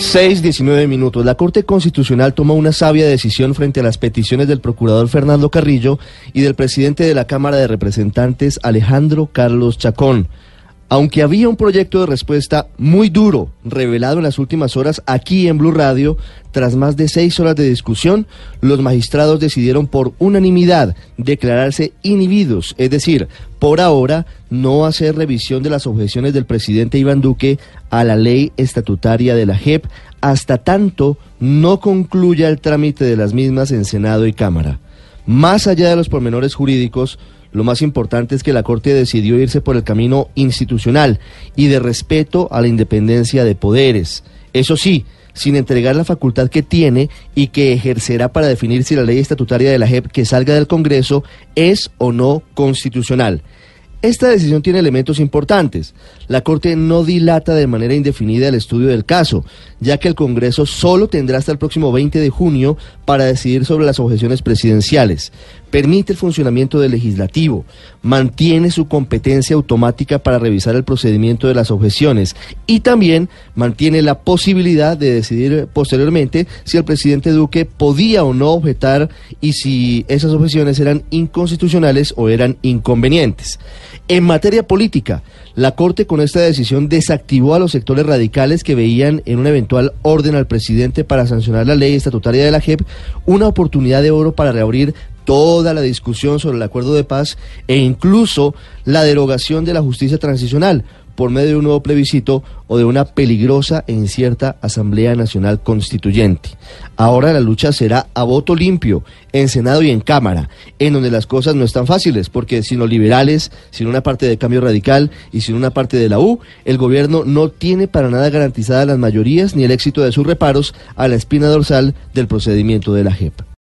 6.19 minutos. La Corte Constitucional toma una sabia decisión frente a las peticiones del procurador Fernando Carrillo y del presidente de la Cámara de Representantes Alejandro Carlos Chacón. Aunque había un proyecto de respuesta muy duro revelado en las últimas horas aquí en Blue Radio, tras más de seis horas de discusión, los magistrados decidieron por unanimidad declararse inhibidos, es decir, por ahora no hacer revisión de las objeciones del presidente Iván Duque a la ley estatutaria de la JEP hasta tanto no concluya el trámite de las mismas en Senado y Cámara. Más allá de los pormenores jurídicos, lo más importante es que la Corte decidió irse por el camino institucional y de respeto a la independencia de poderes. Eso sí, sin entregar la facultad que tiene y que ejercerá para definir si la ley estatutaria de la JEP que salga del Congreso es o no constitucional. Esta decisión tiene elementos importantes. La Corte no dilata de manera indefinida el estudio del caso, ya que el Congreso solo tendrá hasta el próximo 20 de junio para decidir sobre las objeciones presidenciales. Permite el funcionamiento del legislativo, mantiene su competencia automática para revisar el procedimiento de las objeciones y también mantiene la posibilidad de decidir posteriormente si el presidente Duque podía o no objetar y si esas objeciones eran inconstitucionales o eran inconvenientes. En materia política, la Corte con esta decisión desactivó a los sectores radicales que veían en un eventual orden al presidente para sancionar la ley estatutaria de la JEP una oportunidad de oro para reabrir toda la discusión sobre el acuerdo de paz e incluso la derogación de la justicia transicional por medio de un nuevo plebiscito o de una peligrosa e incierta Asamblea Nacional Constituyente. Ahora la lucha será a voto limpio en Senado y en Cámara, en donde las cosas no están fáciles, porque sin los liberales, sin una parte de cambio radical y sin una parte de la U, el gobierno no tiene para nada garantizadas las mayorías ni el éxito de sus reparos a la espina dorsal del procedimiento de la JEP.